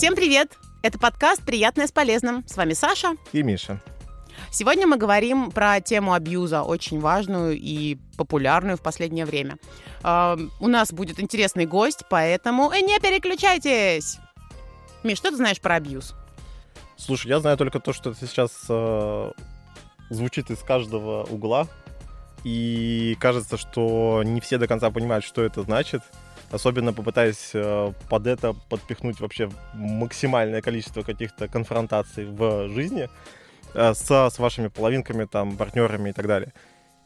Всем привет! Это подкаст «Приятное с полезным». С вами Саша. И Миша. Сегодня мы говорим про тему абьюза, очень важную и популярную в последнее время. Э, у нас будет интересный гость, поэтому не переключайтесь! Миш, что ты знаешь про абьюз? Слушай, я знаю только то, что это сейчас э, звучит из каждого угла, и кажется, что не все до конца понимают, что это значит. Особенно попытаясь э, под это подпихнуть вообще максимальное количество каких-то конфронтаций в жизни э, со, с вашими половинками, там, партнерами и так далее.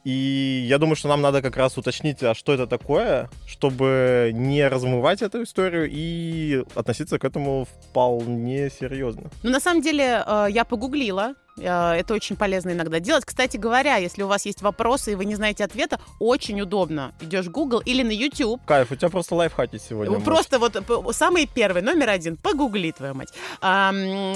И я думаю, что нам надо как раз уточнить, а что это такое, чтобы не размывать эту историю и относиться к этому вполне серьезно. Ну, на самом деле, э, я погуглила это очень полезно иногда делать. Кстати говоря, если у вас есть вопросы и вы не знаете ответа, очень удобно. Идешь в Google или на YouTube. Кайф, у тебя просто лайфхаки сегодня. Просто может. вот самый первый, номер один, погугли, твою мать. А,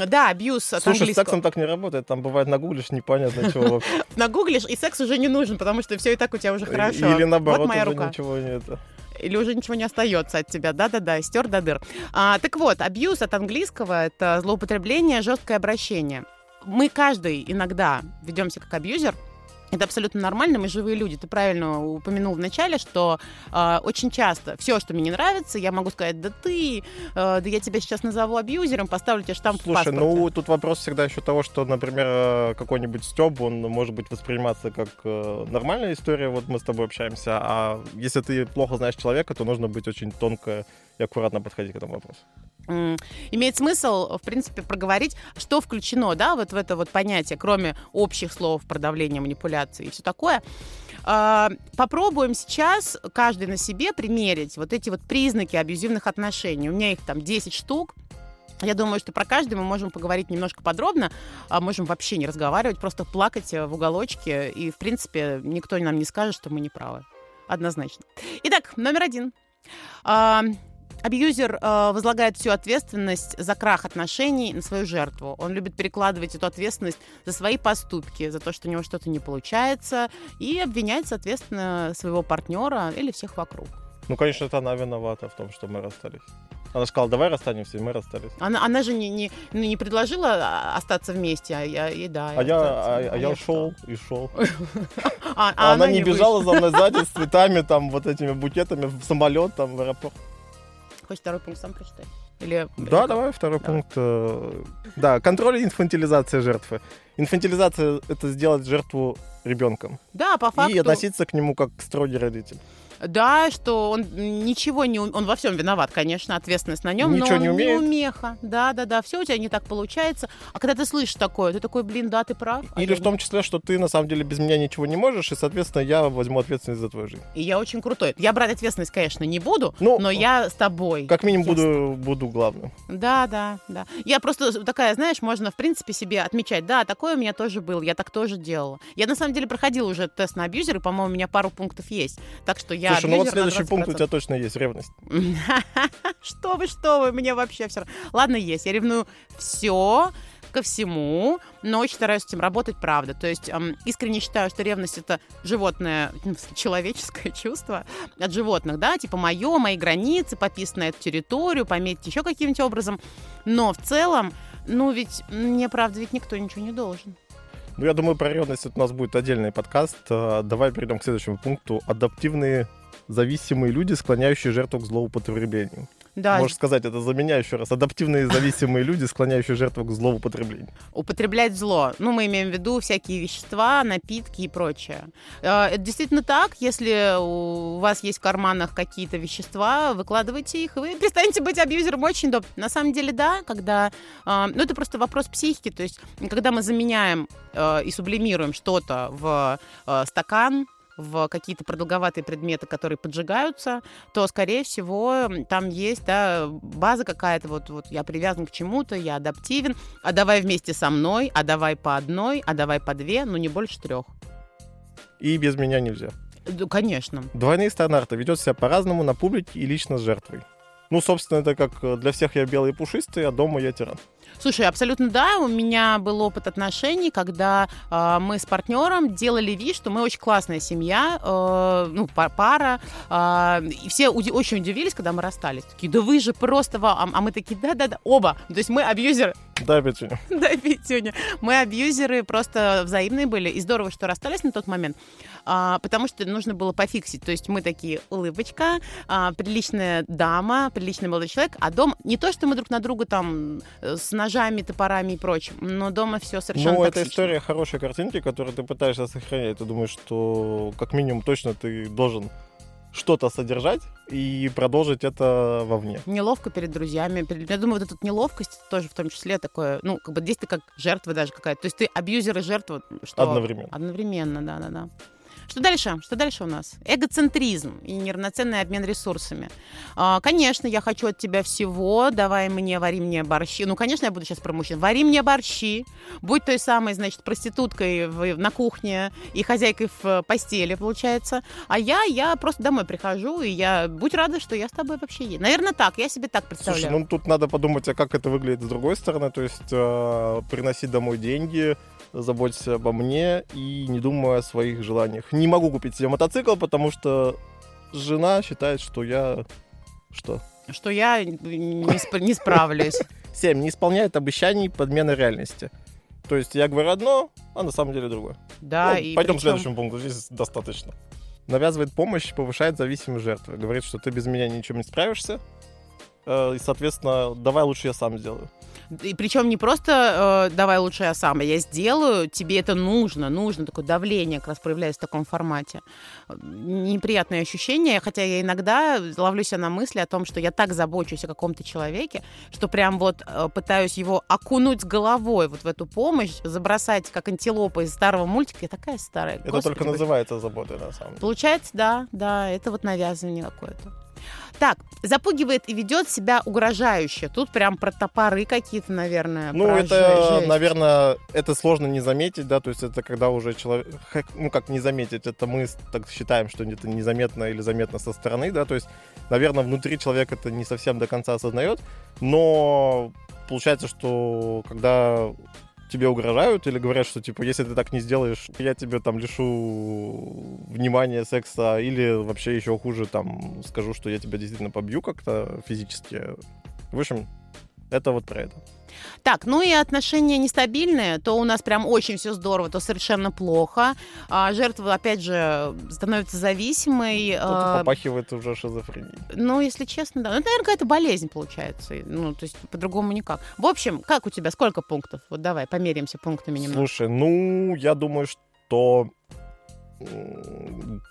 да, абьюз от Слушай, английского. с сексом так не работает, там бывает нагуглишь, непонятно чего. Нагуглишь, и секс уже не нужен, потому что все и так у тебя уже хорошо. Или наоборот, вот моя уже рука. ничего нет или уже ничего не остается от тебя, да-да-да, стер до дыр. А, так вот, абьюз от английского — это злоупотребление, жесткое обращение мы каждый иногда ведемся как абьюзер, это абсолютно нормально, мы живые люди. Ты правильно упомянул в начале, что э, очень часто все, что мне не нравится, я могу сказать, да ты, э, да я тебя сейчас назову абьюзером, поставлю тебе штамп Слушай, в паспорте. ну тут вопрос всегда еще того, что, например, э, какой-нибудь стёб, он может быть восприниматься как э, нормальная история, вот мы с тобой общаемся, а если ты плохо знаешь человека, то нужно быть очень тонко и аккуратно подходить к этому вопросу имеет смысл, в принципе, проговорить, что включено, да, вот в это вот понятие, кроме общих слов про давление, манипуляции и все такое. А, попробуем сейчас каждый на себе примерить вот эти вот признаки абьюзивных отношений. У меня их там 10 штук. Я думаю, что про каждый мы можем поговорить немножко подробно, а можем вообще не разговаривать, просто плакать в уголочке, и, в принципе, никто нам не скажет, что мы не правы. Однозначно. Итак, номер один. А, Абьюзер э, возлагает всю ответственность за крах отношений на свою жертву. Он любит перекладывать эту ответственность за свои поступки, за то, что у него что-то не получается, и обвинять, соответственно, своего партнера или всех вокруг. Ну, конечно, это она виновата в том, что мы расстались. Она сказала, давай расстанемся, и мы расстались. Она, она же не, не, ну, не предложила а, остаться вместе, а я, и да. А я, а, а, а я шел и шел. А, а она не бежала за мной сзади с цветами, там, вот этими букетами в самолет, там, в аэропорт. Хочешь второй пункт сам прочитай? Или... Да, давай второй давай. пункт. Э, да, контроль и инфантилизация жертвы. Инфантилизация — это сделать жертву ребенком. Да, по факту. И относиться к нему как к строгий родитель. Да, что он ничего не... Он во всем виноват, конечно, ответственность на нем, Ничего но не умеет. не умеха. Да, да, да, все у тебя не так получается. А когда ты слышишь такое, ты такой, блин, да, ты прав. А Или в том числе, что ты на самом деле без меня ничего не можешь, и, соответственно, я возьму ответственность за твою жизнь. И я очень крутой. Я брать ответственность, конечно, не буду, ну, но я с тобой. Как минимум буду, буду главным. Да, да, да. Я просто такая, знаешь, можно, в принципе, себе отмечать, да, такое у меня тоже было, я так тоже делала. Я, на самом деле, проходила уже тест на абьюзер, и, по-моему, у меня пару пунктов есть. Так что я Слушай, ну вот следующий пункт у тебя точно есть, ревность. Что вы, что вы, мне вообще все Ладно, есть, я ревную все ко всему, но очень стараюсь с этим работать, правда. То есть эм, искренне считаю, что ревность это животное, ну, человеческое чувство от животных, да, типа мое, мои границы, пописать на эту территорию, пометить еще каким-нибудь образом. Но в целом, ну ведь мне, правда, ведь никто ничего не должен. Ну, я думаю, про ревность у нас будет отдельный подкаст. Э, давай перейдем к следующему пункту. Адаптивные зависимые люди, склоняющие жертву к злоупотреблению. Да. Можешь сказать это за меня еще раз. Адаптивные зависимые люди, склоняющие жертву к злоупотреблению. Употреблять зло. Ну, мы имеем в виду всякие вещества, напитки и прочее. Э, это действительно так. Если у вас есть в карманах какие-то вещества, выкладывайте их, и вы перестанете быть абьюзером очень удобно. На самом деле, да, когда... Э, ну, это просто вопрос психики. То есть, когда мы заменяем э, и сублимируем что-то в стакан, в какие-то продолговатые предметы, которые поджигаются, то, скорее всего, там есть да, база какая-то, вот, вот я привязан к чему-то, я адаптивен, а давай вместе со мной, а давай по одной, а давай по две, но не больше трех. И без меня нельзя. Да, конечно. Двойные стандарты. Ведет себя по-разному на публике и лично с жертвой. Ну, собственно, это как для всех я белый и пушистый, а дома я тиран. Слушай, абсолютно да. У меня был опыт отношений, когда э, мы с партнером делали вид, что мы очень классная семья, э, ну, пара. Э, и все уди- очень удивились, когда мы расстались. Такие, да вы же просто... А, а мы такие, да-да-да, оба. То есть мы абьюзеры. Да, Петюня. Да, Петюня. Мы абьюзеры просто взаимные были. И здорово, что расстались на тот момент, а, потому что нужно было пофиксить. То есть мы такие, улыбочка, а, приличная дама, приличный молодой человек, а дом... Не то, что мы друг на друга там э, с ножами, топорами и прочим, но дома все совершенно Ну, токсично. это история хорошей картинки, которую ты пытаешься сохранять. Ты думаешь, что как минимум точно ты должен что-то содержать и продолжить это вовне. Неловко перед друзьями. Перед... Я думаю, вот эта неловкость тоже в том числе такое, ну, как бы здесь ты как жертва даже какая-то. То есть ты абьюзер и жертва. Что... Одновременно. Одновременно, да-да-да. Что дальше? Что дальше у нас? Эгоцентризм и неравноценный обмен ресурсами. А, конечно, я хочу от тебя всего. Давай мне, вари мне борщи. Ну, конечно, я буду сейчас про мужчин. Вари мне борщи. Будь той самой, значит, проституткой в, на кухне и хозяйкой в постели, получается. А я, я просто домой прихожу, и я будь рада, что я с тобой вообще есть. Наверное, так. Я себе так представляю. Слушай, ну тут надо подумать, а как это выглядит с другой стороны. То есть э, приносить домой деньги, заботься обо мне и не думая о своих желаниях. Не могу купить себе мотоцикл, потому что жена считает, что я... Что? Что я не, сп- не справлюсь. 7. Не исполняет обещаний подмены реальности. То есть я говорю одно, а на самом деле другое. Да, ну, и пойдем причем... к следующему пункту, здесь достаточно. Навязывает помощь, повышает зависимость жертвы. Говорит, что ты без меня ничем не справишься. Э, и, соответственно, давай лучше я сам сделаю. И причем не просто э, давай лучше я сам, а я сделаю, тебе это нужно, нужно. Такое давление как раз проявляется в таком формате. Неприятное ощущение, хотя я иногда ловлю себя на мысли о том, что я так забочусь о каком-то человеке, что прям вот э, пытаюсь его окунуть с головой вот в эту помощь, забросать как антилопа из старого мультика. Я такая старая. Это Господи, только называется заботой, на самом деле. Получается, да, да, это вот навязывание какое-то. Так, запугивает и ведет себя угрожающе. Тут прям про топоры какие-то, наверное. Ну, это, жесть. наверное, это сложно не заметить, да, то есть это когда уже человек, ну, как не заметить, это мы так считаем, что это незаметно или заметно со стороны, да, то есть, наверное, внутри человек это не совсем до конца осознает, но получается, что когда тебе угрожают или говорят, что, типа, если ты так не сделаешь, я тебе там лишу внимания, секса, или вообще еще хуже, там, скажу, что я тебя действительно побью как-то физически. В общем, это вот про это. Так, ну и отношения нестабильные, то у нас прям очень все здорово, то совершенно плохо. А, жертва, опять же, становится зависимой. Тут а, попахивает уже шизофренией. Ну, если честно, да. Ну, это, наверное, какая-то болезнь получается. Ну, то есть по-другому никак. В общем, как у тебя, сколько пунктов? Вот давай, померимся пунктами немного. Слушай, ну, я думаю, что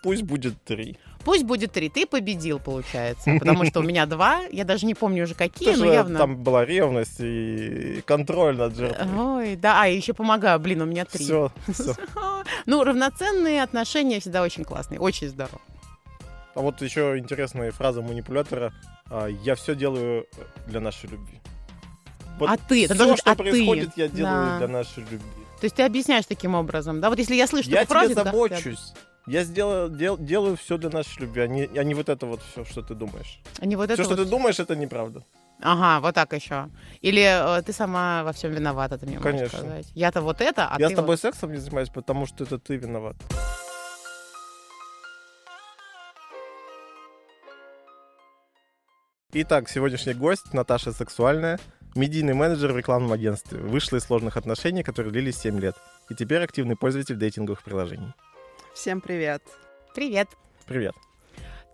пусть будет три. Пусть будет три. Ты победил, получается. Потому что у меня два. Я даже не помню уже какие, но Тоже явно... Там была ревность и контроль над жертвой. Ой, да, а еще помогаю. Блин, у меня три. Все, все. Ну, равноценные отношения всегда очень классные, очень здорово. А вот еще интересная фраза манипулятора. а, Я все делаю для нашей любви. Вот А ты? Это все, должен что а ты? происходит, я делаю Да. для нашей любви. То есть ты объясняешь таким образом, да? Вот если я слышу Я такую фразу, тебе да, забочусь. Я сделаю, дел- делаю все для нашей любви, а не, а не вот это вот все, что ты думаешь. А не вот все, это что вот. ты думаешь, это неправда. Ага, вот так еще. Или э, ты сама во всем виновата, ты мне можешь Конечно. сказать. Я-то вот это, а я ты с тобой вот- сексом не занимаюсь, потому что это ты виноват. Итак, сегодняшний гость Наташа Сексуальная, медийный менеджер в рекламном агентстве. Вышла из сложных отношений, которые длились 7 лет. И теперь активный пользователь дейтинговых приложений. Всем привет. Привет. Привет.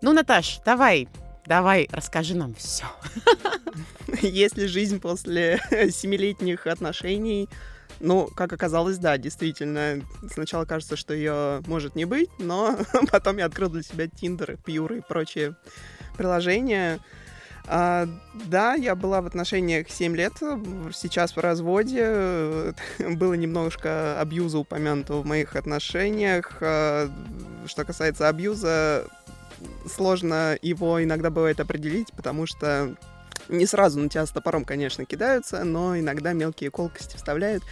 Ну, Наташ, давай, давай, расскажи нам все. Есть ли жизнь после семилетних отношений? Ну, как оказалось, да, действительно. Сначала кажется, что ее может не быть, но потом я открыл для себя Тиндер, Пьюр и прочие приложения. А, да, я была в отношениях 7 лет, сейчас в разводе. Было немножко абьюза упомянуто в моих отношениях. А, Что касается абьюза, сложно его иногда бывает определить, потому что не сразу на тебя с топором, конечно, кидаются, но иногда мелкие колкости вставляют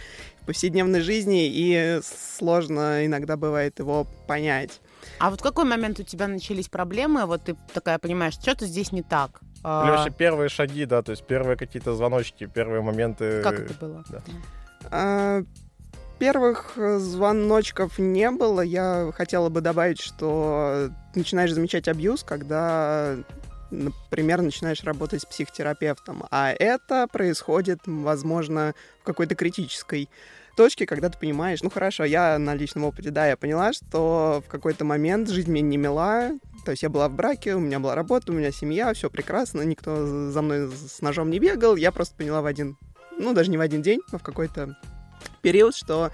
в повседневной жизни, и сложно иногда бывает его понять. А вот в какой момент у тебя начались проблемы? Вот ты такая понимаешь, что-то здесь не так. Или вообще первые шаги, да, то есть первые какие-то звоночки, первые моменты. Как это было? Да. А, Первых э, звоночков не было. Я хотела бы добавить, что начинаешь замечать абьюз, когда например, начинаешь работать с психотерапевтом. А это происходит, возможно, в какой-то критической точке, когда ты понимаешь, ну хорошо, я на личном опыте, да, я поняла, что в какой-то момент жизнь мне не мила, то есть я была в браке, у меня была работа, у меня семья, все прекрасно, никто за мной с ножом не бегал, я просто поняла в один, ну даже не в один день, но в какой-то период, что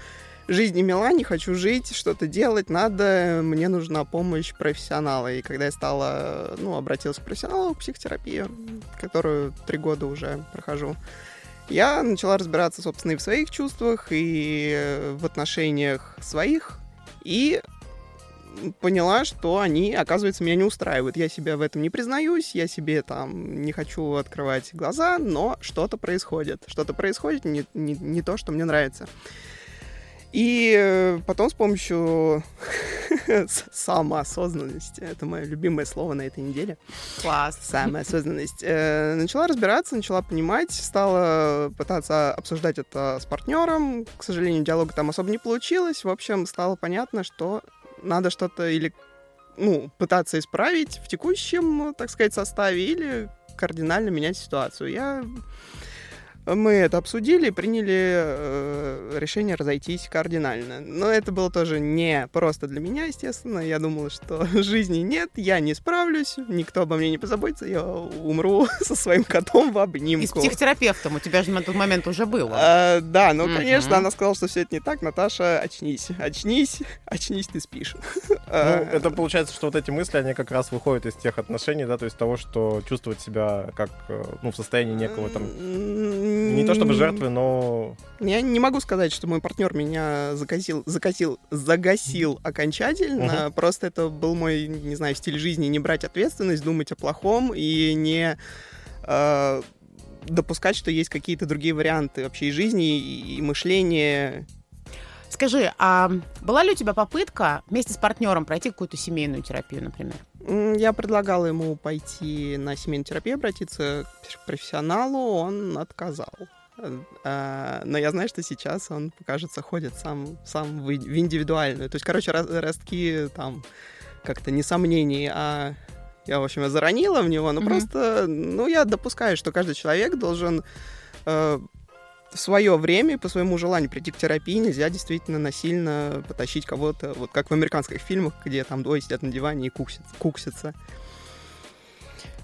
жизнь не мила, не хочу жить, что-то делать надо, мне нужна помощь профессионала. И когда я стала, ну, обратилась к профессионалу, к психотерапии, которую три года уже прохожу, я начала разбираться, собственно, и в своих чувствах, и в отношениях своих, и поняла, что они, оказывается, меня не устраивают. Я себя в этом не признаюсь, я себе там не хочу открывать глаза, но что-то происходит. Что-то происходит, не, не, не то, что мне нравится. И э, потом с помощью самоосознанности, это мое любимое слово на этой неделе. Класс. Самоосознанность. Э, начала разбираться, начала понимать, стала пытаться обсуждать это с партнером. К сожалению, диалога там особо не получилось. В общем, стало понятно, что надо что-то или ну, пытаться исправить в текущем, так сказать, составе или кардинально менять ситуацию. Я мы это обсудили, приняли э, решение разойтись кардинально. Но это было тоже не просто для меня, естественно. Я думала, что жизни нет, я не справлюсь, никто обо мне не позаботится, я умру со своим котом в обнимку. И с психотерапевтом у тебя же на тот момент уже было. А, да, ну, mm-hmm. конечно, она сказала, что все это не так. Наташа, очнись, очнись, очнись, ты спишь. Ну, это получается, что вот эти мысли, они как раз выходят из тех отношений, да, то есть того, что чувствовать себя как, э, ну, в состоянии некого там не то чтобы жертвы, но... Я не могу сказать, что мой партнер меня закосил, закосил, загасил окончательно. Угу. Просто это был мой, не знаю, стиль жизни, не брать ответственность, думать о плохом и не э, допускать, что есть какие-то другие варианты вообще и жизни, и, и мышления. Скажи, а была ли у тебя попытка вместе с партнером пройти какую-то семейную терапию, например? Я предлагала ему пойти на семейную терапию, обратиться к профессионалу, он отказал. А, но я знаю, что сейчас он, кажется, ходит сам, сам в индивидуальную. То есть, короче, ростки там как-то не сомнений, а я, в общем, я заронила в него, но mm-hmm. просто, ну, я допускаю, что каждый человек должен э, в свое время по своему желанию прийти к терапии нельзя действительно насильно потащить кого-то, вот как в американских фильмах, где там двое сидят на диване и куксятся. куксятся.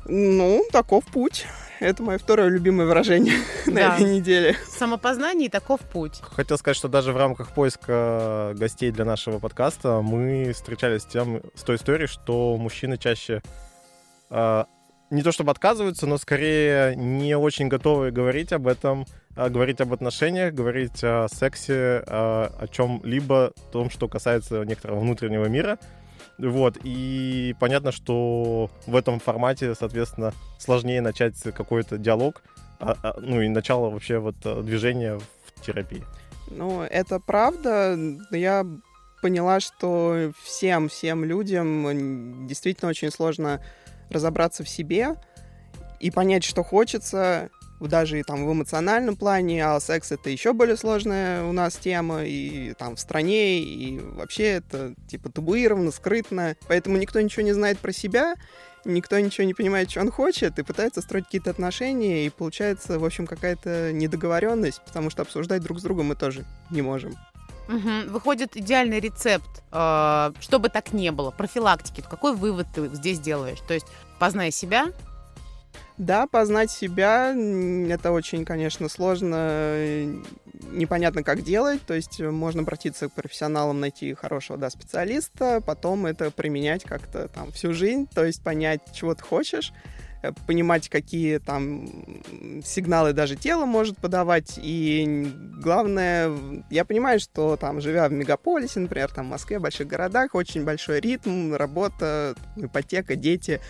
Ну, таков путь. Это мое второе любимое выражение да. на этой неделе. Самопознание и таков путь. Хотел сказать, что даже в рамках поиска гостей для нашего подкаста мы встречались с, тем, с той историей, что мужчины чаще э, не то чтобы отказываются, но скорее не очень готовы говорить об этом, говорить об отношениях, говорить о сексе, о, о чем-либо, том, что касается некоторого внутреннего мира. Вот, и понятно, что в этом формате, соответственно, сложнее начать какой-то диалог, а, а, ну и начало вообще вот э, движения в терапии. Ну, это правда. Я поняла, что всем, всем людям действительно очень сложно разобраться в себе и понять, что хочется, даже там в эмоциональном плане, а секс это еще более сложная у нас тема, и там в стране, и вообще это типа табуировано, скрытно, поэтому никто ничего не знает про себя, никто ничего не понимает, что он хочет, и пытается строить какие-то отношения, и получается, в общем, какая-то недоговоренность, потому что обсуждать друг с другом мы тоже не можем. Угу. Выходит идеальный рецепт, э, чтобы так не было, профилактики. Какой вывод ты здесь делаешь? То есть познай себя, да, познать себя это очень, конечно, сложно, непонятно, как делать. То есть можно обратиться к профессионалам, найти хорошего да, специалиста, потом это применять как-то там всю жизнь, то есть понять, чего ты хочешь э, понимать, какие там сигналы даже тело может подавать. И главное, я понимаю, что там, живя в мегаполисе, например, там в Москве, в больших городах, очень большой ритм, работа, ипотека, дети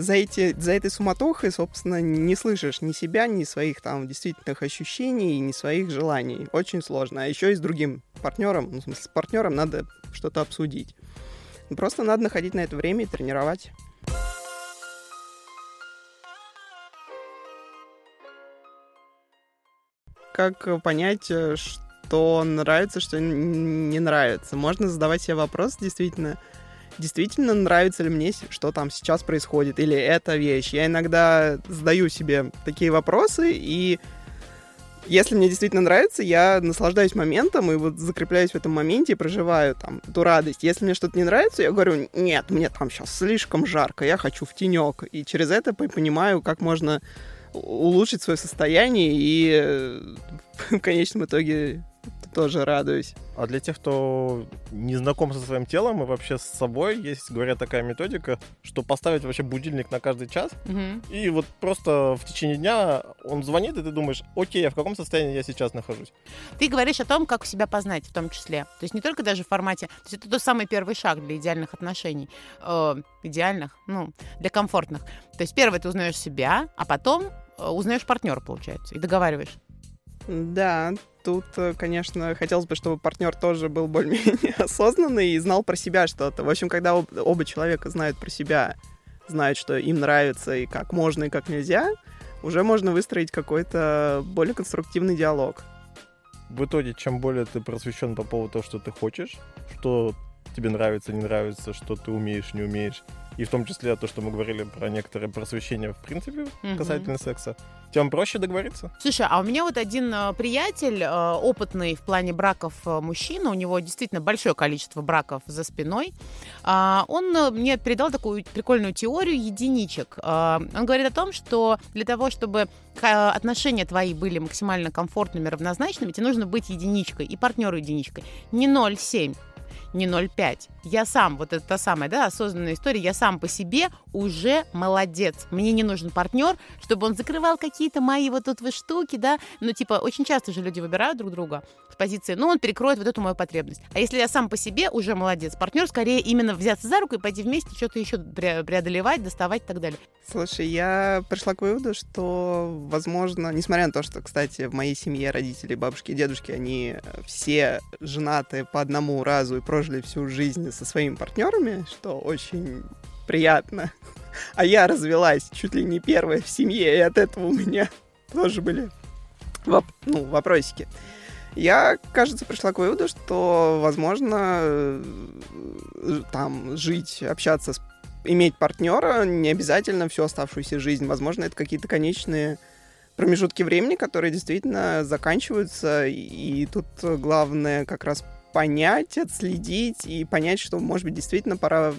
за, эти, за этой суматохой, собственно, не слышишь ни себя, ни своих там действительных ощущений, ни своих желаний. Очень сложно. А еще и с другим партнером, ну, с партнером надо что-то обсудить. Просто надо находить на это время и тренировать. Как понять, э, что нравится, что не нравится? Можно задавать себе вопрос, действительно, действительно нравится ли мне, что там сейчас происходит, или эта вещь. Я иногда задаю себе такие вопросы, и если мне действительно нравится, я наслаждаюсь моментом и вот закрепляюсь в этом моменте и проживаю там эту радость. Если мне что-то не нравится, я говорю, нет, мне там сейчас слишком жарко, я хочу в тенек. И через это понимаю, как можно улучшить свое состояние и э, в конечном итоге тоже радуюсь. А для тех, кто не знаком со своим телом и вообще с собой, есть, говорят, такая методика, что поставить вообще будильник на каждый час, Мгм. и вот просто в течение дня он звонит, и ты думаешь, окей, а в каком состоянии я сейчас нахожусь? Ты говоришь о том, как себя познать в том числе. То есть не только даже в формате... То есть это тот самый первый шаг для идеальных отношений. Э, идеальных, ну, для комфортных. То есть первое, ты узнаешь себя, а потом э, узнаешь партнера, получается, и договариваешь. Да, тут, э, конечно, хотелось бы, чтобы партнер тоже был более-менее осознанный и знал про себя что-то. В общем, когда об- оба человека знают про себя, знают, что им нравится и как можно, и как нельзя, уже можно выстроить какой-то более конструктивный диалог. В итоге, чем более ты просвещен по поводу того, что ты хочешь, что тебе нравится, не нравится, что ты умеешь, не умеешь, и в том числе то, что мы говорили про некоторое просвещение в принципе Мгм. касательно секса, тем проще договориться. Слушай, а у меня вот один э, приятель, э, опытный в плане браков э, мужчина, у него действительно большое количество браков за спиной, а, он мне передал такую прикольную теорию единичек. А, Он говорит о том, что для того, чтобы отношения твои были максимально комфортными, равнозначными, тебе нужно быть единичкой и партнеру единичкой. Не 0,7 не 0,5. Я сам, вот это та самая, да, осознанная история, я сам по себе уже молодец. Мне не нужен партнер, чтобы он закрывал какие-то мои вот тут вы штуки, да. Ну, типа, очень часто же люди выбирают друг друга позиции, ну, он перекроет вот эту мою потребность. А если я сам по себе уже молодец, партнер скорее именно взяться за руку и пойти вместе что-то еще пре- преодолевать, доставать и так далее. Слушай, я пришла к выводу, что, возможно, несмотря на то, что, кстати, в моей семье родители, бабушки и дедушки, они все женаты по одному разу и прожили всю жизнь со своими партнерами, что очень приятно. А я развелась чуть ли не первая в семье, и от этого у меня тоже были воп- ну, вопросики. Я, кажется, пришла к выводу, что, возможно, э, там жить, общаться иметь партнера не обязательно всю оставшуюся жизнь. Возможно, это какие-то конечные промежутки времени, которые действительно заканчиваются. И тут главное как раз понять, отследить и понять, что, может быть, действительно пора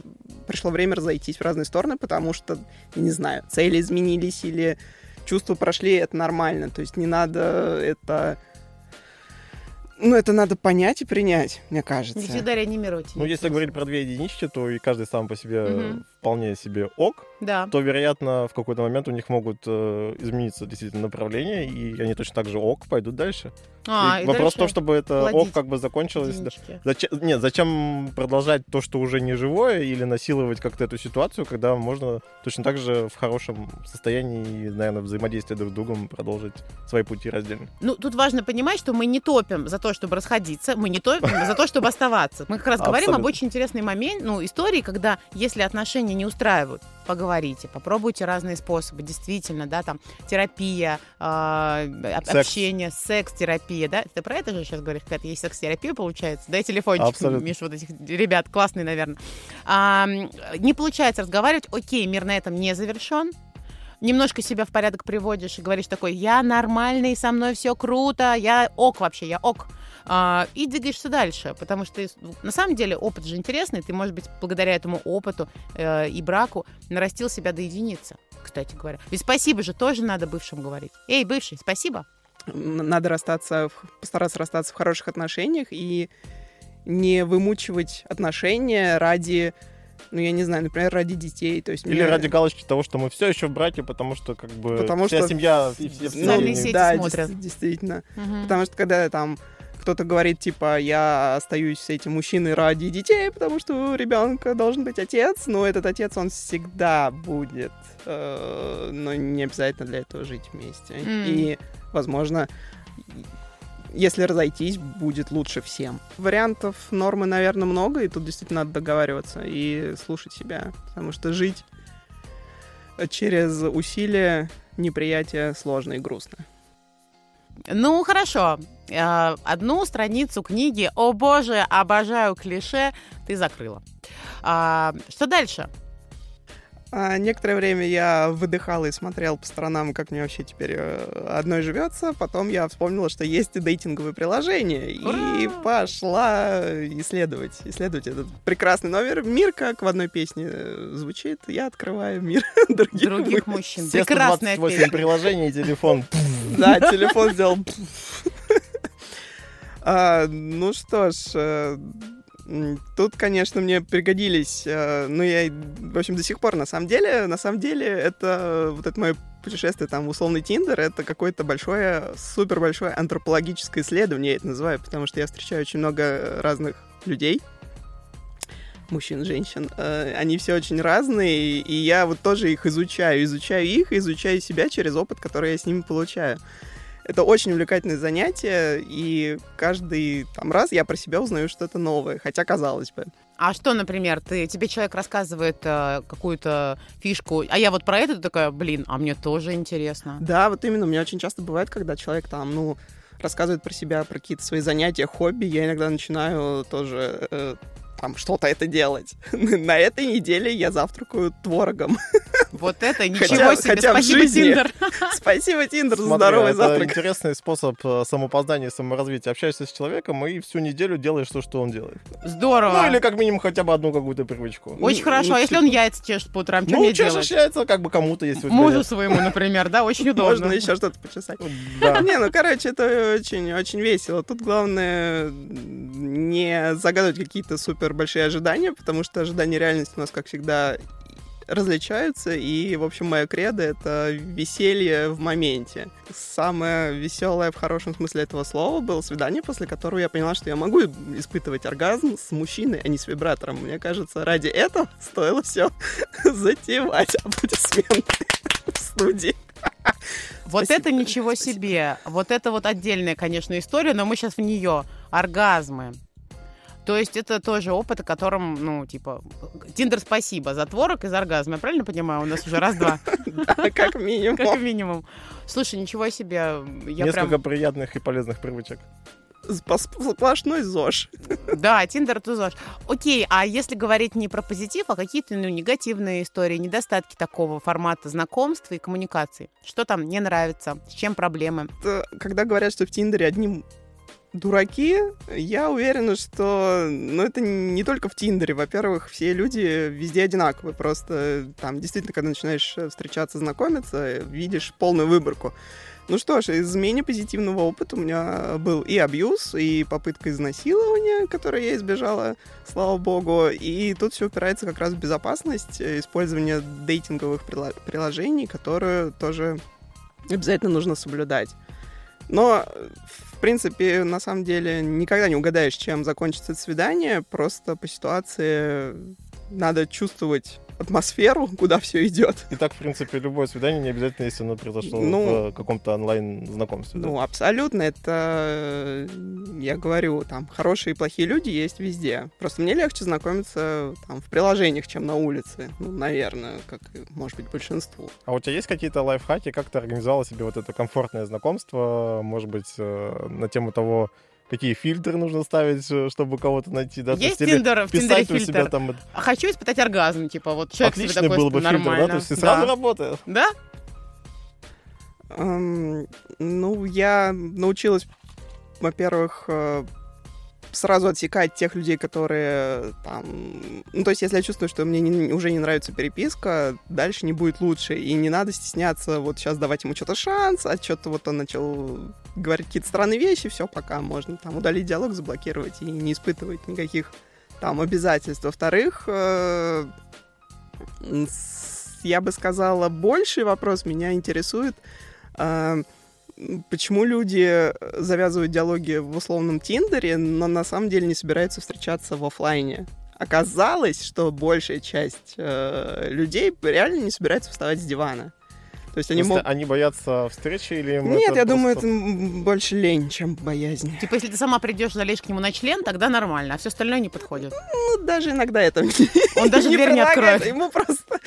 пришло время разойтись в разные стороны, потому что, не знаю, цели изменились или чувства прошли, это нормально. То есть не надо это... Ну, это надо понять и принять, мне кажется. Не всегда реанимировать. Ну, если говорить про две единички, то и каждый сам по себе. Вполне себе ок, Да. то, вероятно, в какой-то момент у них могут э, измениться действительно направления, и они точно так же ок пойдут дальше. А, И и Вопрос в том, дальше чтобы это ок как бы закончилось. да. Зачем, нет, зачем продолжать то, что уже не живое, или насиловать как-то эту ситуацию, когда можно точно так же в хорошем состоянии, наверное, взаимодействия друг с другом продолжить свои пути раздельно. Ну, тут важно понимать, что мы не топим за то, чтобы расходиться, мы не топим за то, чтобы оставаться. Мы как раз говорим об очень интересной момент, ну, истории, когда, если отношения не устраивают, поговорите, попробуйте разные способы, действительно, да, там, терапия, об- Секс. общение, секс-терапия, да? Ты про это же сейчас говоришь, какая-то есть секс-терапия, получается? Дай телефончик, Абсолютно. Миш, вот этих ребят, классные, наверное. А, не получается разговаривать, окей, мир на этом не завершен, немножко себя в порядок приводишь и говоришь такой, я нормальный, со мной все круто, я ок вообще, я ок. А, и двигаешься дальше, потому что ну, на самом деле опыт же интересный, ты, может быть, благодаря этому опыту э, и браку нарастил себя до единицы, кстати говоря. Ведь спасибо же тоже надо бывшим говорить. Эй, бывший, спасибо. Надо расстаться, постараться расстаться в хороших отношениях и не вымучивать отношения ради, ну, я не знаю, например, ради детей. То есть Или мне- ради галочки того, что мы все еще в браке, потому что как бы Потому вся что семья и все в социальные семье. сети да, смотрят. дес- действительно. Мгм. Потому что когда там кто-то говорит, типа, я остаюсь с этим мужчиной ради детей, потому что у ребенка должен быть отец, но этот отец, он всегда будет, э, но не обязательно для этого жить вместе. М. И, возможно, если разойтись, будет лучше всем. Вариантов нормы, наверное, много, и тут действительно надо договариваться и слушать себя, потому что жить через усилия неприятие сложно и грустно. Ну, хорошо. Э, Одну страницу книги «О боже, обожаю клише» ты закрыла. А, Что дальше? А, некоторое время я выдыхал и смотрел по сторонам, как мне вообще теперь э, одной живется. Потом я вспомнила, что есть и дейтинговые приложения. И Ура! пошла исследовать. Исследовать этот прекрасный номер. Мир, как в одной песне э, звучит. Я открываю мир других, Других мужчин. Прекрасная 128 песня. приложений и телефон. Да, телефон сделал. А, Ну что ж, э, тут, конечно, мне пригодились, э, ну, я, в общем, до сих пор, на самом деле, на самом деле, это вот это мое путешествие там в условный Тиндер, это какое-то большое, супер большое антропологическое исследование, я это называю, потому что я встречаю очень много разных людей, мужчин, женщин. Э, Они все очень разные, и я вот тоже их изучаю. Изучаю их, изучаю себя через опыт, который я с ними получаю. Это очень увлекательное занятие, и каждый там раз я про себя узнаю что-то новое, хотя казалось бы. А что, например, ты, тебе человек рассказывает э, какую-то фишку, а я вот про это такая, блин, а мне тоже интересно. Да, вот именно, у меня очень часто бывает, когда человек там, ну, рассказывает про себя, про какие-то свои занятия, хобби, я иногда начинаю тоже э, там что-то это делать. На этой неделе я завтракаю творогом. Вот это ничего Хотя- себе, хотя спасибо, жизни- Тиндер. Спасибо, Тиндер, за Смотри, здоровый это завтрак. интересный способ э, самопознания и саморазвития. Общаешься с человеком и всю неделю делаешь то, что он делает. Здорово. Ну, или как минимум хотя бы одну какую-то привычку. Очень Ну, хорошо. ну, а если он яйца чешет по утрам, что Ну, мне чешешь делать? яйца, как бы кому-то тебя Мужу своему, например, да, очень удобно. Можно еще что-то почесать. Да. Не, ну, короче, это очень, очень весело. Тут главное не загадывать какие-то супер большие ожидания, потому что ожидания и реальность у нас, как всегда, различаются, и, в общем, моя кредо — это веселье в моменте. Самое веселое в хорошем смысле этого слова было свидание, после которого я поняла, что я могу испытывать оргазм с мужчиной, а не с вибратором. Мне кажется, ради этого стоило все затевать. Аплодисменты в студии. Вот Спасибо. это ничего себе. Вот это вот отдельная, конечно, история, но мы сейчас в нее. Оргазмы. То есть это тоже опыт, о котором, ну, типа, Тиндер спасибо за творог из оргазма. Я правильно понимаю? У нас уже раз-два, Да, как минимум. как минимум. Слушай, ничего себе. Я Несколько приятных и полезных привычек. Сплошной ЗОЖ. Да, Тиндер это ЗОЖ. Окей, а если говорить не про позитив, а какие-то ну, негативные истории, недостатки такого формата знакомства и коммуникации? Что там не нравится? С чем проблемы? Это, Когда говорят, что в Тиндере одни дураки, я уверена, что ну, это не только в Тиндере. Во-первых, все люди везде одинаковые. Просто там действительно, когда начинаешь э, встречаться, знакомиться, видишь полную выборку. Ну что ж, из менее позитивного опыта у меня был и абьюз, и попытка изнасилования, которой я избежала, слава богу. И тут все упирается как раз в безопасность, э, использование дейтинговых приложений, которые тоже обязательно нужно соблюдать. Но, э, принципе, на самом деле, никогда не угадаешь, чем закончится свидание. Просто по ситуации надо чувствовать атмосферу, куда все идет. И так, в принципе, любое свидание не обязательно, если оно произошло Ну, в каком-то онлайн-знакомстве. да. Ну, абсолютно. Это, э, я говорю, там, хорошие и плохие люди есть везде. Просто мне легче знакомиться там в приложениях, чем на улице. Ну, наверное, как, может быть, большинству. А у тебя есть какие-то лайфхаки, как ты организовала себе вот это комфортное знакомство, может быть, э, на тему того, какие фильтры нужно ставить, э, чтобы кого-то найти, да? Есть Тиндер, в Тиндере у себя фильтр. там... А Хочу испытать оргазм, типа, вот человек себе Отличный такой был бы фильтр, нормально. да? То есть и сразу Да. работает. Да? Эм, ну, я научилась, во-первых, э, сразу отсекать тех людей, которые там... Ну, то есть, если я чувствую, что мне не- уже не нравится переписка, дальше не будет лучше. И не надо стесняться вот сейчас давать ему что-то шанс, а что-то вот он начал говорить какие-то странные вещи, все, пока можно там удалить диалог, заблокировать и не испытывать никаких там обязательств. Во-вторых, э, я бы сказала, больший вопрос меня интересует, м, почему люди завязывают диалоги в условном Тиндере, но на самом деле не собираются встречаться в оффлайне. Оказалось, что большая часть э, людей реально не собирается вставать с дивана. То есть они могут... они боятся встречи или им Нет, это я думаю, просто- это м, больше лень, чем боязнь. Типа, если ты сама придешь, залезешь к нему на член, тогда нормально, а все остальное не подходит. Ну, даже иногда это Он даже не дверь не откроет. Ему просто,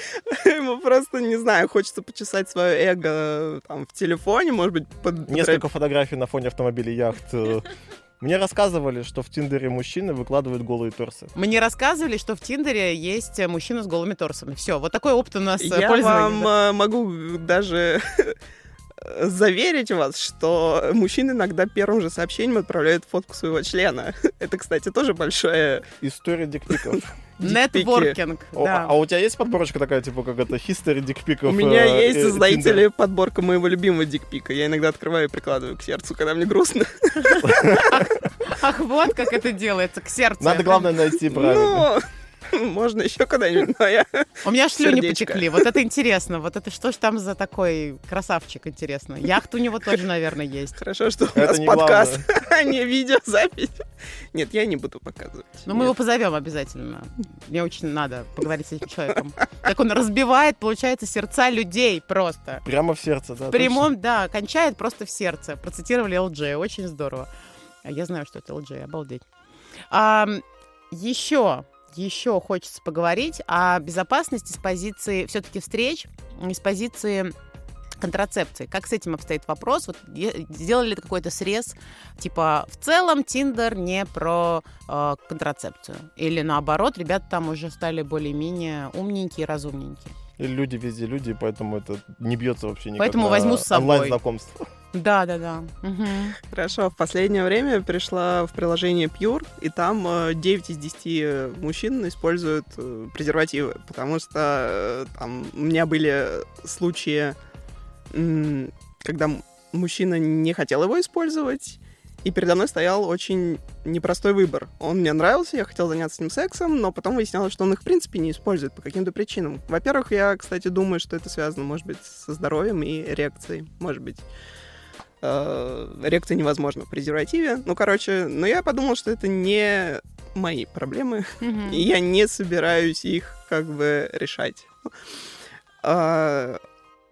ему просто, не знаю, хочется почесать свое эго там в телефоне, может быть, под... Несколько фотографий на фоне автомобиля яхт. Мне рассказывали, что в Тиндере мужчины выкладывают голые торсы. Мне рассказывали, что в Тиндере есть э, мужчина с голыми торсами. Все, вот такой опыт у нас э, Я вам да. э, могу даже заверить вас, что мужчины иногда первым же сообщением отправляют фотку своего члена. Это, кстати, тоже большое История дикпиков. Нетворкинг, О, да. А а у тебя есть подборочка такая, типа, как это, history дикпиков? У меня э, есть, э, знаете ли, подборка моего любимого дикпика. Я иногда открываю и прикладываю к сердцу, когда мне грустно. Ах, вот как это делается, к сердцу. Надо, главное, найти правильно. Можно еще куда-нибудь, но я... У меня аж слюни потекли. Вот это интересно. Вот это что ж там за такой красавчик, интересно. Яхт у него тоже, наверное, есть. Хорошо, что у Это нас не подкаст, а не видеозапись. Нет, я не буду показывать. Но Ну, мы его позовем обязательно. Мне очень надо поговорить с этим человеком. Как он разбивает, получается, сердца людей просто. Прямо в сердце, да. В прямом, да, кончает просто в сердце. Процитировали LJ, очень здорово. А Я знаю, что это LJ, обалдеть. А, еще, еще хочется поговорить о безопасности с позиции все-таки встреч, с позиции контрацепции. Как с этим обстоит вопрос? Вот сделали ли какой-то срез, типа в целом Тиндер не про э, контрацепцию, или наоборот, ребята там уже стали более-менее умненькие, разумненькие. И люди везде люди, поэтому это не бьется вообще никак Поэтому возьму с собой. онлайн-знакомство. Да, да, да. Мгм. Хорошо, в последнее время пришла в приложение Pure, и там э, 9 из 10 мужчин используют э, презервативы, потому что э, там у меня были случаи, когда мужчина не хотел его использовать, и передо мной стоял очень непростой выбор. Он мне нравился, я хотел заняться с ним сексом, но потом выяснялось, что он их в принципе не использует по каким-то причинам. Во-первых, я, кстати, думаю, что это связано, может быть, со здоровьем и эрекцией, может быть э, эрекция невозможна в презервативе. Ну, короче, но я подумал, что это не мои проблемы, Мгм. и я не собираюсь их как бы решать. А,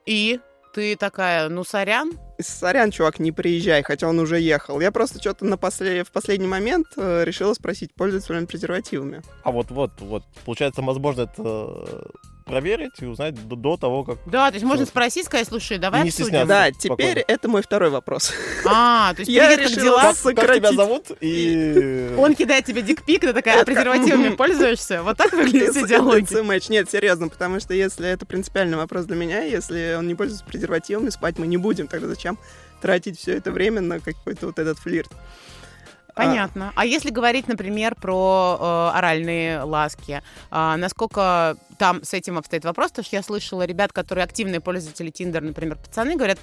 И ты такая, ну, сорян, Сорян, чувак, не приезжай, хотя он уже ехал. Я просто что-то на после... в последний момент э, решила спросить, пользуется ли он презервативами. А вот, вот, вот. Получается, возможно это проверить и узнать до, до того, как... Да, то есть можно спросить, сказать, слушай, давай Не обсудим. Да, спокойно. теперь это мой второй вопрос. А, то есть Я привет, как решила дела? Как, как сократить. тебя зовут? И... Он кидает тебе дикпик, ты такая, а презервативами пользуешься? Вот так выглядит диалоги. Нет, серьезно, потому что если это принципиальный вопрос для меня, если он не пользуется презервативами, спать мы не будем, тогда зачем тратить все это время на какой-то вот этот флирт? Понятно. А если говорить, например, про э, оральные ласки, а, насколько там с этим обстоит вопрос? Потому что я слышала ребят, которые активные пользователи Тиндер, например, пацаны, говорят,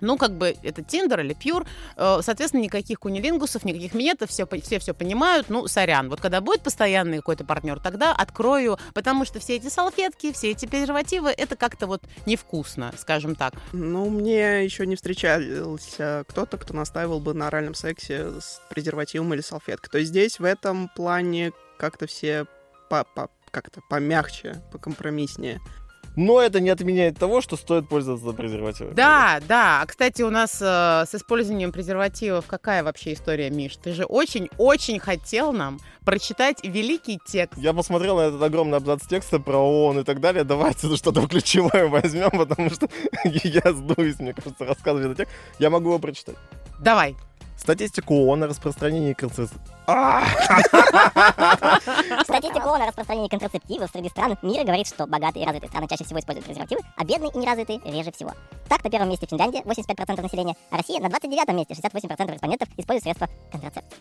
ну, как бы это Тиндер или Пьюр, э, соответственно, никаких кунилингусов, никаких минетов, все, все все понимают, ну, сорян. Вот когда будет постоянный какой-то партнер, тогда открою, потому что все эти салфетки, все эти презервативы, это как-то вот невкусно, скажем так. Ну, мне еще не встречался кто-то, кто настаивал бы на оральном сексе с презервативом или салфеткой. То есть здесь в этом плане как-то все по, по- как-то помягче, покомпромисснее. Но это не отменяет того, что стоит пользоваться презервативами. Да, да. А, кстати, у нас э, с использованием презервативов какая вообще история, Миш? Ты же очень-очень хотел нам прочитать великий текст. Я посмотрел на этот огромный абзац текста про ООН и так далее. Давайте что-то ключевое возьмем, потому что я сдуюсь, мне кажется, рассказывать этот текст. Я могу его прочитать. Давай. Статистику ООН о распространении концепции. Статистика ООН о распространении контрацептивов среди стран мира говорит, что богатые и развитые страны чаще всего используют презервативы, а бедные и неразвитые реже всего. Так, на первом месте Финляндия, 85% населения, а Россия на 29 месте, 68% респондентов используют средства контрацепции.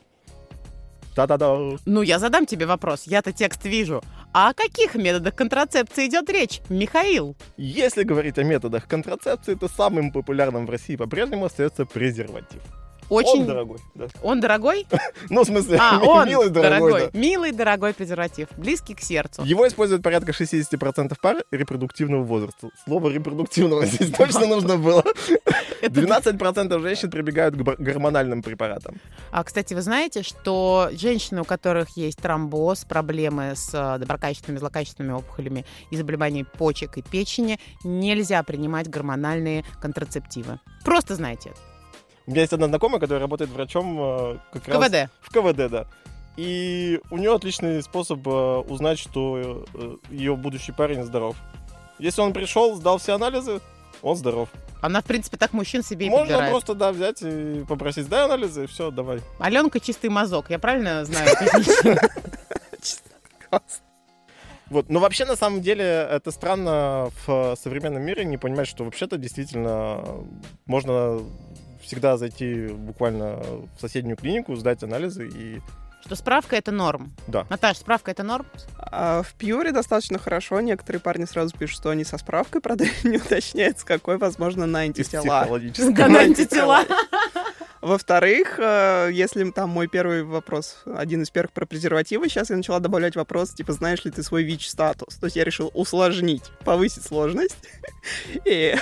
Да-да-да. Ну, я задам тебе вопрос. Я-то текст вижу. А о каких методах контрацепции идет речь, Михаил? Если говорить о методах контрацепции, то самым популярным в России по-прежнему остается презерватив. Очень... Он дорогой, да. Он дорогой? Ну, в смысле, А, он милый, дорогой, да. Милый, дорогой презерватив. Близкий к сердцу. Его используют порядка 60% пар репродуктивного возраста. Слово репродуктивного здесь точно нужно было. Это 12% женщин прибегают к гормональным препаратам. А, кстати, вы знаете, что женщины, у которых есть тромбоз, проблемы с э, доброкачественными, злокачественными опухолями и заболеваниями почек и печени, нельзя принимать гормональные контрацептивы. Просто знайте это. У меня есть одна знакомая, которая работает врачом э, как раз КВД. в КВД, да. И у нее отличный способ э, узнать, что ее будущий парень здоров. Если он пришел, сдал все анализы, он здоров. Она, в принципе, так мужчин себе и Можно подбирает. просто, да, взять и попросить, сдай анализы, и все, давай. Аленка чистый мазок, я правильно знаю? Вот. Но вообще, на самом деле, это странно в современном мире не понимать, что вообще-то действительно можно всегда зайти буквально в соседнюю клинику, сдать анализы и... Что справка это норм. Да. Наташ, справка это норм? А в Пьюре достаточно хорошо. Некоторые парни сразу пишут, что они со справкой, правда, не уточняется, какой, возможно, на антитела. психологического. На антитела. Во-вторых, э, если там мой первый вопрос, один из первых про презервативы, сейчас я начала добавлять вопрос, типа, знаешь ли ты свой ВИЧ-статус? То есть я решил усложнить, повысить сложность. И,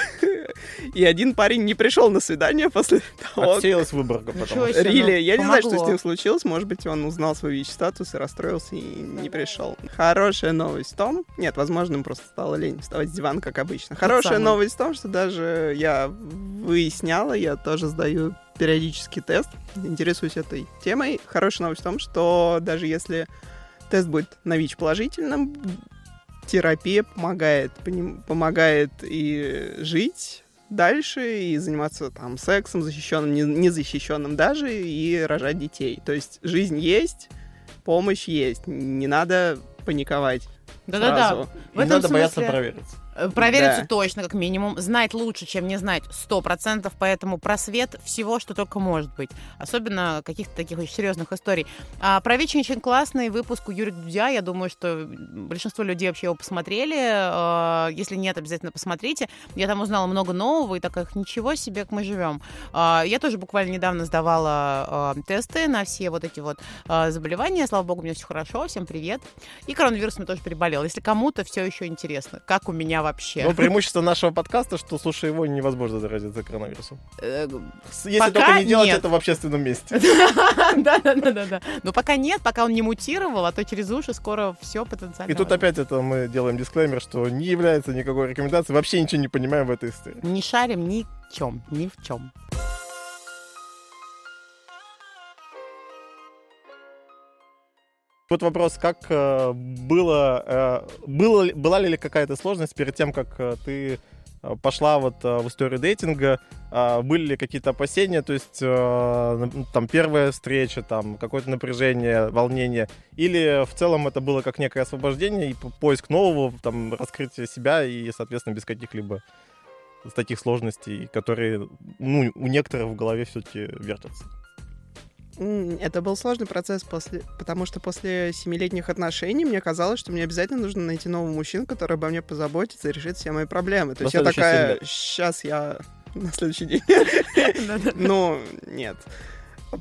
и один парень не пришел на свидание после того, Отсеялась что. себе. Рили, ну, я не знаю, что с помогло. ним случилось. Может быть, он узнал свой ВИЧ-статус и расстроился и не пришел. Хорошая новость в том... Нет, возможно, им просто стало лень вставать с дивана, как обычно. Хорошая новость в том, что даже я выясняла, я тоже сдаю периодический тест, интересуюсь этой темой. Хорошая новость в том, что даже если тест будет на ВИЧ положительным, терапия помогает, помогает и жить дальше, и заниматься там сексом, защищенным, не- незащищенным даже, и рожать детей. То есть жизнь есть, помощь есть, не надо паниковать. Да-да-да. Не надо бояться смысле- провериться. Э, Провериться Да. точно, как минимум. Знать лучше, чем не знать, сто процентов. Поэтому просвет всего, что только может быть. Особенно каких-то таких очень серьезных историй. А про ВИЧ очень классный выпуск у Юрия Дудя. Я думаю, что большинство людей вообще его посмотрели. А, Если нет, обязательно посмотрите. Я там узнала много нового и такая, ничего себе, как мы живем. А, Я тоже буквально недавно сдавала а, тесты на все вот эти вот заболевания. Слава богу, у меня все хорошо. Всем привет. И коронавирусом я тоже переболела. Если кому-то все еще интересно, как у меня вообще. Но преимущество нашего подкаста, что, слушая его, невозможно заразиться коронавирусом. Э, Если Пока только не делать нет. это в общественном месте. Да, да, да, да, да. Но пока нет, пока он не мутировал, а то через уши скоро все потенциально. И тут опять это мы делаем дисклеймер, что не является никакой рекомендацией, вообще ничего не понимаем в этой истории. Не шарим ни чем, ни в чем. Вот вопрос, как э, было, э, было, была ли какая-то сложность перед тем, как э, ты пошла вот в историю дейтинга, э, были ли какие-то опасения, то есть там первая встреча, там какое-то напряжение, волнение, или в целом это было как некое освобождение и по- поиск нового, там раскрытие себя и, соответственно, без каких-либо таких сложностей, которые ну, у некоторых в голове все-таки вертятся. Это был сложный процесс, после, потому что после семилетних отношений мне казалось, что мне обязательно нужно найти нового мужчину, который обо мне позаботится и решит все мои проблемы. То На есть я такая, сейчас я на следующий день. Ну, нет.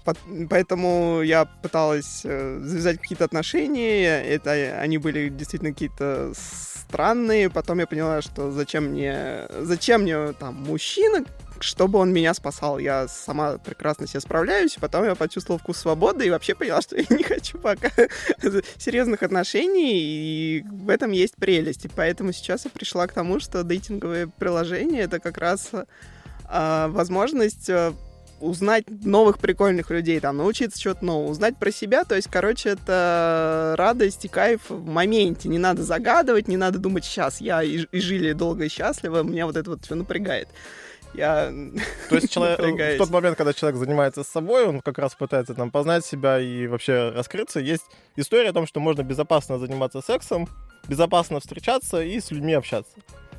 По- Поэтому я пыталась э, завязать какие-то отношения. Это они были действительно какие-то странные. Потом я поняла, что зачем мне, зачем мне там мужчина, чтобы он меня спасал. Я сама прекрасно себе справляюсь. Потом я почувствовала вкус свободы и вообще поняла, что я не хочу пока серьезных отношений. И в этом есть прелесть. И поэтому сейчас я пришла к тому, что дейтинговые приложения это как раз а, возможность а, узнать новых прикольных людей, там, научиться чего-то нового, узнать про себя. То есть, короче, это радость и кайф в моменте. Не надо загадывать, не надо думать, сейчас я и, и жили долго и счастливо, меня вот это вот все напрягает. Я То есть человек, напрягаюсь. в тот момент, когда человек занимается с собой, он как раз пытается там познать себя и вообще раскрыться, есть история о том, что можно безопасно заниматься сексом, безопасно встречаться и с людьми общаться.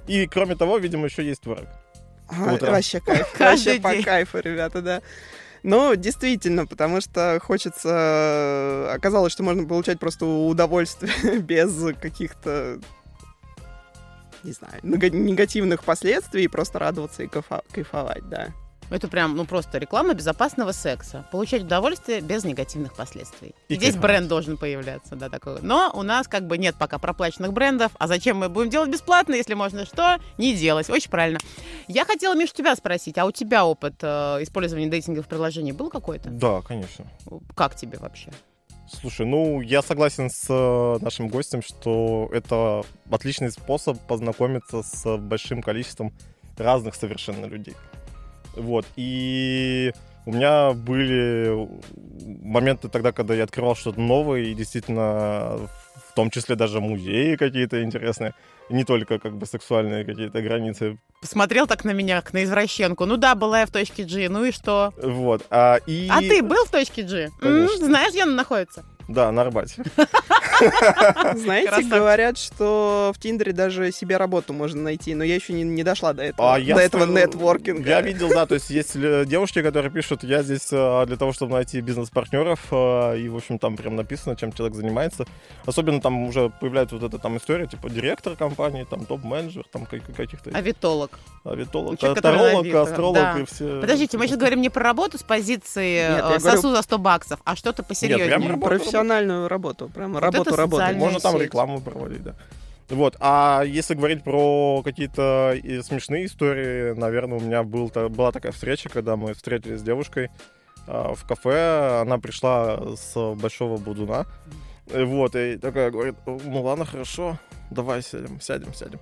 И круме того, видимо, еще есть творог. А, утром. Вообще кайф. Каждый Вообще по кайфу, ребята, да. Ну, действительно, потому что хочется... Оказалось, что можно получать просто удовольствие без каких-то не знаю, нега- негативных последствий и просто радоваться и кайфовать, да. Это прям, ну, просто реклама безопасного секса. Получать удовольствие без негативных последствий. И Здесь кайфовать. бренд должен появляться, да, такой. Но у нас как бы нет пока проплаченных брендов. А зачем мы будем делать бесплатно, если можно что? Не делать. Очень правильно. Я хотела, Миш, тебя спросить, а у тебя опыт э, использования дейтинговых приложений был какой-то? Да, конечно. Как тебе вообще? Слушай, ну, я согласен с э, нашим гостем, что это отличный способ познакомиться с большим количеством разных совершенно людей. Вот, и у меня были моменты тогда, когда я открывал что-то новое, и действительно, в том числе даже музеи какие-то интересные, не только как бы сексуальные какие-то границы. Посмотрел так на меня, как на извращенку. Ну да, была я в точке G, ну и что? Вот, а, и... А ты был в точке G? М, Конечно. знаешь, где она находится? Да, на Арбате. Знаете, Красавчик. говорят, что в Тиндере даже себе работу можно найти, но я еще не, не дошла до этого, А я до этого стою- нетворкинга. Я видел, да, то есть есть девушки, которые пишут, я здесь э, для того, чтобы найти бизнес-партнеров, э, и, в общем, там прям написано, чем человек занимается. Особенно там уже появляется вот эта там история, типа директор компании, там топ-менеджер, там как- каких-то Авитолог. авитолог, Человек, таролог, астролог да. и все. Подождите, мы сейчас говорим не про работу с позиции Нет, я э, говорю- сосу за 100 баксов, а что-то посерьезнее. прям работа. Профессиональную работу, прям Вот работу социальная Можно там сеть. рекламу проводить, да. Вот, а если говорить про какие-то смешные истории, наверное, у меня был, была такая встреча, когда мы встретились с девушкой а, в кафе, она пришла с большого будуна, и вот, и такая говорит, ну ладно, хорошо, давай сядем, сядем, сядем.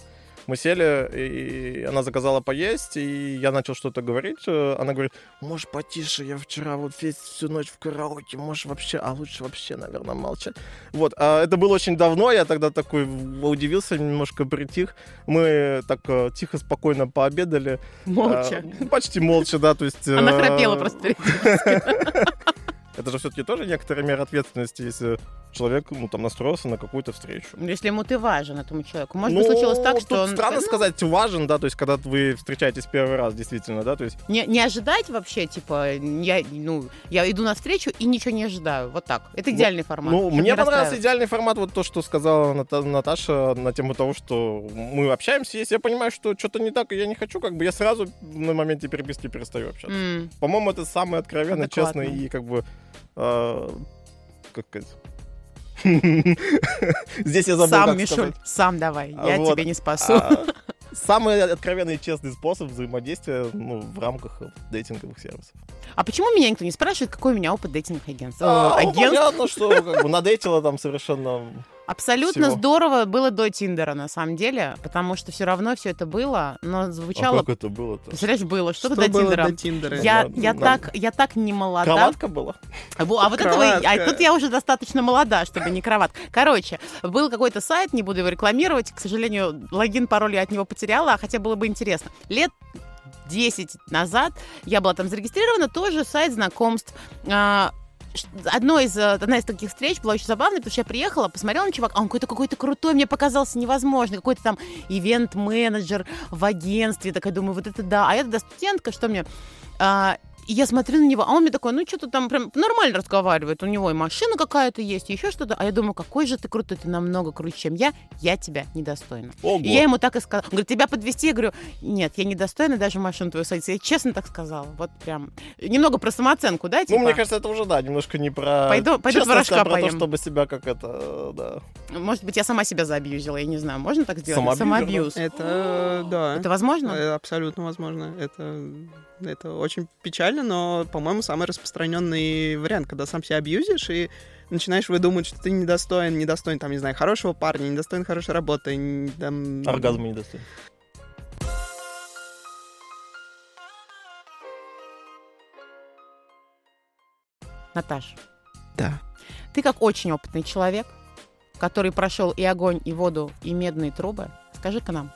Мы сели, и она заказала поесть, и я начал что-то говорить. э, Она говорит, можешь потише, я вчера вот весь всю ночь в караоке, можешь вообще, а лучше вообще, наверное, молчать. Вот, а это было очень давно, я тогда такой удивился, немножко притих. Мы так э, тихо, спокойно пообедали. Молча. А, почти молча, да, то есть... Она э, храпела просто. Это же все-таки тоже некоторая мера ответственности, если человек, ну, там, настроился на какую-то встречу. Ну, Если ему ты важен, этому человеку. Может Ну, быть, случилось так, что он... странно ну, сказать важен, да, то есть когда вы встречаетесь первый раз, действительно, да, то есть Не, не ожидать вообще, типа, я, ну, я иду навстречу и ничего не ожидаю. Вот так. Это идеальный формат. Ну, чтобы мне не понравился идеальный формат, вот то, что сказала Ната- Наташа на тему того, что мы общаемся, если я понимаю, что что-то не так, и я не хочу, как бы я сразу на моменте переписки перестаю общаться. М, По-моему, это самый откровенный, Адекватно. честный и как бы... э, как сказать... Здесь я забыл, Сам, Мишуль, сам давай. А Я вот, тебя не спасу. А, Самый откровенный и честный способ взаимодействия ну, в рамках дейтинговых сервисов. А почему меня никто не спрашивает, какой у меня опыт дейтинговых агентств? А, ну, агентств? понятно, что как бы надейтила там совершенно... Абсолютно всего. здорово было до Тиндера, на самом деле, потому что все равно все это было, но А звучало... как это было-то? Представляешь, было что-то Что до было Тиндера. до Тиндера? Я, Да, я, да. так, я так не молода. Кроватка была? Во, А вот этого, а Кроватка. тут я уже достаточно молода, чтобы не кроватка. Короче, был какой-то сайт, не буду его рекламировать, к сожалению, логин, пароль я от него потеряла, а хотя было бы интересно. Лет 10 назад я была там зарегистрирована, тоже сайт знакомств. Одно из, э, одна из таких встреч была очень забавной, потому что я приехала, посмотрела на чувака, а он какой-то какой-то крутой, мне показался невозможный, какой-то там ивент-менеджер в агентстве, такая думаю, вот это да. А я тогда студентка, что мне... А, и я смотрю на него, а он мне такой, ну что-то там прям нормально разговаривает, у него и машина какая-то есть, и еще что-то. А я думаю, какой же ты крутой, ты намного круче, чем я, я тебя недостойна. Ого. И я ему так и сказала. Он говорит, тебя подвести? Я говорю, нет, я недостойна даже машину твою садиться. Я честно так сказала. Вот прям. Немного про самооценку, да? Ну, типа? мне кажется, это уже, да, немножко не про Пойду- пойду честность, а про то, поем. чтобы себя как это, да. Может быть, я сама себя заабьюзила, я не знаю. Можно так сделать? Самоабьюзер, Самоабьюз. Это, да. Это возможно? Э, Абсолютно возможно. Это, это очень печально, но, по-моему, самый распространенный вариант, когда сам себя абьюзишь и начинаешь выдумывать, что ты недостоин, недостоин, там, не знаю, хорошего парня, недостоин хорошей работы. н- там, Оргазма недостойный. Наташ, Да. ты как очень опытный человек, который прошел и огонь, и воду, и медные трубы, скажи-ка нам,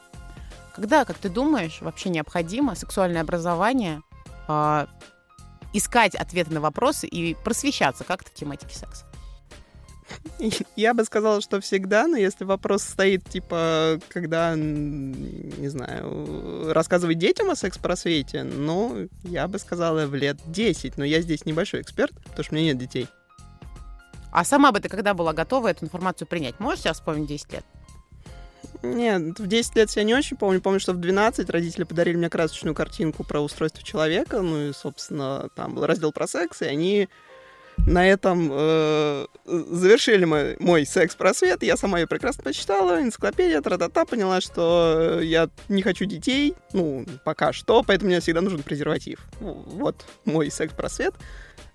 когда, как ты думаешь, вообще необходимо сексуальное образование а, искать ответы на вопросы и просвещаться как-то в тематике секса? Я бы сказала, что всегда, но если вопрос стоит, типа, когда, не знаю, рассказывать детям о секс-просвете, ну, я бы сказала, в лет 10, но я здесь небольшой эксперт, потому что у меня нет детей. А сама бы ты когда была готова эту информацию принять? Можешь сейчас вспомнить 10 лет? Нет, в 10 лет я не очень помню. Помню, что в 12 родители подарили мне красочную картинку про устройство человека. Ну и, собственно, там был раздел про секс, и они на этом э, завершили мой, мой секс-просвет. Я сама ее прекрасно почитала, энциклопедия, тра-та-та, поняла, что я не хочу детей, ну, пока что, поэтому мне всегда нужен презерватив. Вот мой секс-просвет.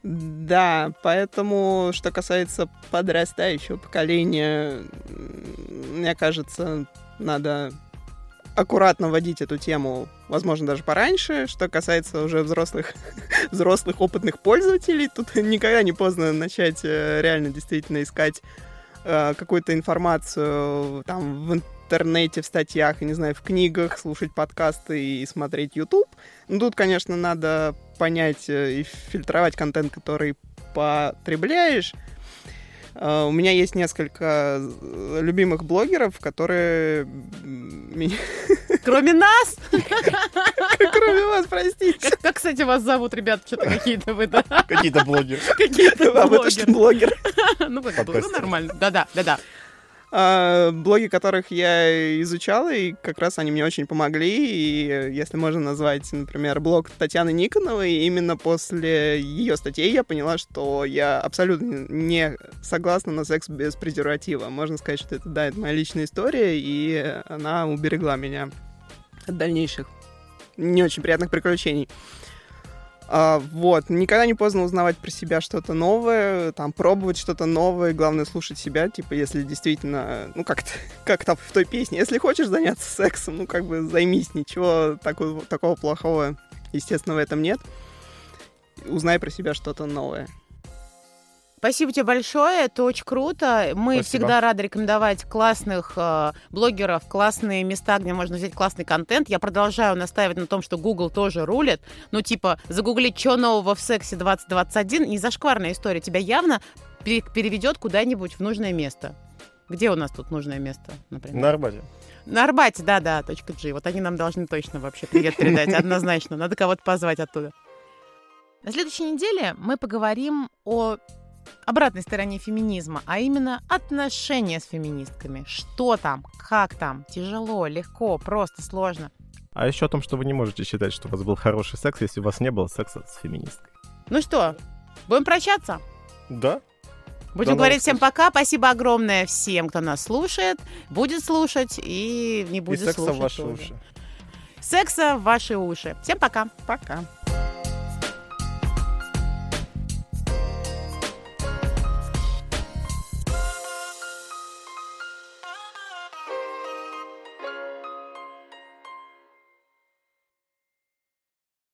Да, поэтому, что касается подрастающего поколения, мне кажется, надо аккуратно вводить эту тему, возможно, даже пораньше. Что касается уже взрослых, взрослых опытных пользователей, тут никогда не поздно начать э, реально действительно искать э, какую-то информацию там в интернете, в статьях, не знаю, в книгах, слушать подкасты и смотреть YouTube. Ну, тут, конечно, надо понять э, и фильтровать контент, который потребляешь. Uh, у меня есть несколько э, любимых блогеров, которые меня... Кроме нас? Кроме вас, простите. Как, кстати, вас зовут, ребята? Что-то какие-то вы, да? Какие-то блогеры. Какие-то А вы точно блогер. Ну, ну, нормально. Да-да, да-да. А, блоги, которых я изучала, и как раз они мне очень помогли. И если можно назвать, например, блог Татьяны Никоновой, именно после ее статей я поняла, что я абсолютно не согласна на секс без презерватива. Можно сказать, что это, да, это моя личная история, и она уберегла меня от дальнейших не очень приятных приключений. А, вот, никогда не поздно узнавать про себя что-то новое, там, пробовать что-то новое, главное слушать себя, типа, если действительно, ну, как-то, как там в той песне, если хочешь заняться сексом, ну, как бы займись, ничего такого, такого плохого, естественно, в этом нет. Узнай про себя что-то новое. Спасибо тебе большое, это очень круто. Мы Спасибо. всегда рады рекомендовать классных э, блогеров, классные места, где можно взять классный контент. Я продолжаю настаивать на том, что Google тоже рулит. Ну, типа, загуглить, что нового в сексе 2021, не зашкварная история. Тебя явно пере- переведет куда-нибудь в нужное место. Где у нас тут нужное место, например? На Арбате. На Арбате, да-да, точка G. Вот они нам должны точно вообще привет передать, однозначно. Надо кого-то позвать оттуда. На следующей неделе мы поговорим о обратной стороне феминизма, а именно отношения с феминистками. Что там, как там, тяжело, легко, просто, сложно. А еще о том, что вы не можете считать, что у вас был хороший секс, если у вас не было секса с феминисткой. Ну что, будем прощаться? Да? Будем До говорить всем встреч. пока. Спасибо огромное всем, кто нас слушает, будет слушать и не И будет секса в слушать ваши тоже. уши. Секса в ваши уши. Всем пока. Пока.